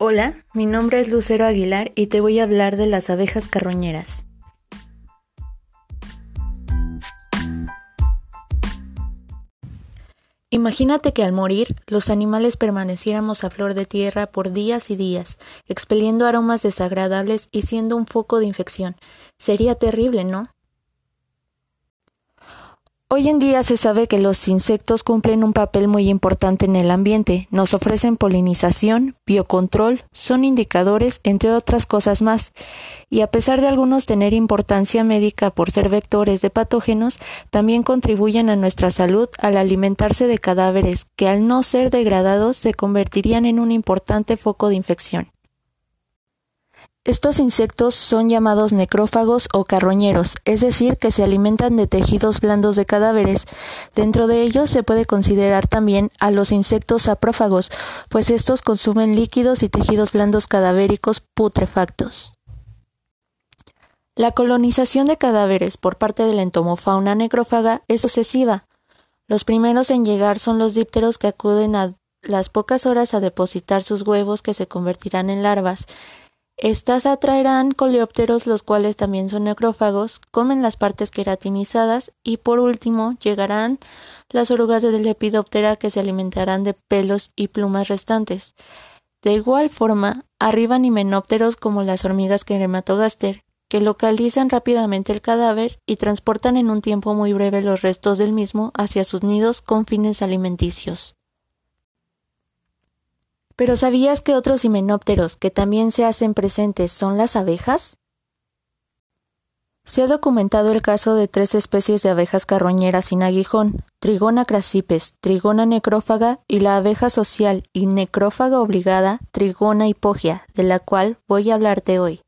Hola, mi nombre es Lucero Aguilar y te voy a hablar de las abejas carroñeras. Imagínate que al morir los animales permaneciéramos a flor de tierra por días y días, expeliendo aromas desagradables y siendo un foco de infección. Sería terrible, ¿no? Hoy en día se sabe que los insectos cumplen un papel muy importante en el ambiente, nos ofrecen polinización, biocontrol, son indicadores, entre otras cosas más, y a pesar de algunos tener importancia médica por ser vectores de patógenos, también contribuyen a nuestra salud al alimentarse de cadáveres que al no ser degradados se convertirían en un importante foco de infección. Estos insectos son llamados necrófagos o carroñeros, es decir, que se alimentan de tejidos blandos de cadáveres. Dentro de ellos se puede considerar también a los insectos saprófagos, pues estos consumen líquidos y tejidos blandos cadavéricos putrefactos. La colonización de cadáveres por parte de la entomofauna necrófaga es sucesiva. Los primeros en llegar son los dípteros que acuden a las pocas horas a depositar sus huevos que se convertirán en larvas estas atraerán coleópteros, los cuales también son necrófagos, comen las partes queratinizadas y por último llegarán las orugas de Lepidoptera que se alimentarán de pelos y plumas restantes. De igual forma, arriban himenópteros como las hormigas querematogaster, que localizan rápidamente el cadáver y transportan en un tiempo muy breve los restos del mismo hacia sus nidos con fines alimenticios. Pero ¿sabías que otros himenópteros que también se hacen presentes son las abejas? Se ha documentado el caso de tres especies de abejas carroñeras sin aguijón, Trigona crasipes, Trigona necrófaga y la abeja social y necrófaga obligada, Trigona hipogia, de la cual voy a hablarte hoy.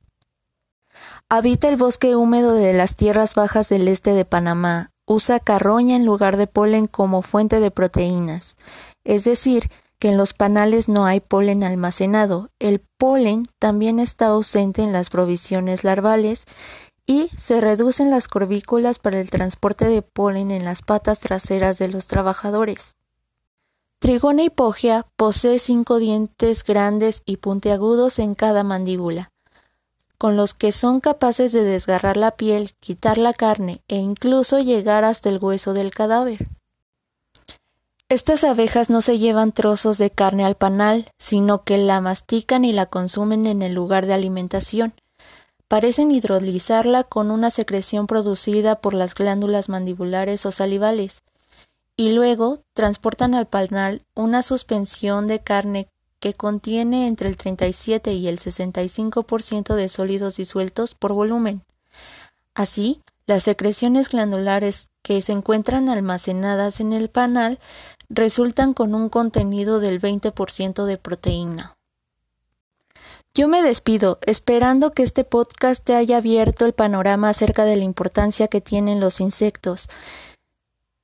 Habita el bosque húmedo de las tierras bajas del este de Panamá. Usa carroña en lugar de polen como fuente de proteínas, es decir, que en los panales no hay polen almacenado. El polen también está ausente en las provisiones larvales y se reducen las corvículas para el transporte de polen en las patas traseras de los trabajadores. Trigona hipogia posee cinco dientes grandes y puntiagudos en cada mandíbula, con los que son capaces de desgarrar la piel, quitar la carne e incluso llegar hasta el hueso del cadáver. Estas abejas no se llevan trozos de carne al panal, sino que la mastican y la consumen en el lugar de alimentación. Parecen hidrolizarla con una secreción producida por las glándulas mandibulares o salivales, y luego transportan al panal una suspensión de carne que contiene entre el 37 y el 65% de sólidos disueltos por volumen. Así, las secreciones glandulares que se encuentran almacenadas en el panal resultan con un contenido del 20% de proteína. Yo me despido, esperando que este podcast te haya abierto el panorama acerca de la importancia que tienen los insectos.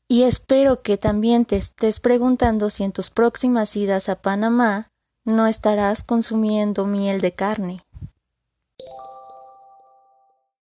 Y espero que también te estés preguntando si en tus próximas idas a Panamá no estarás consumiendo miel de carne.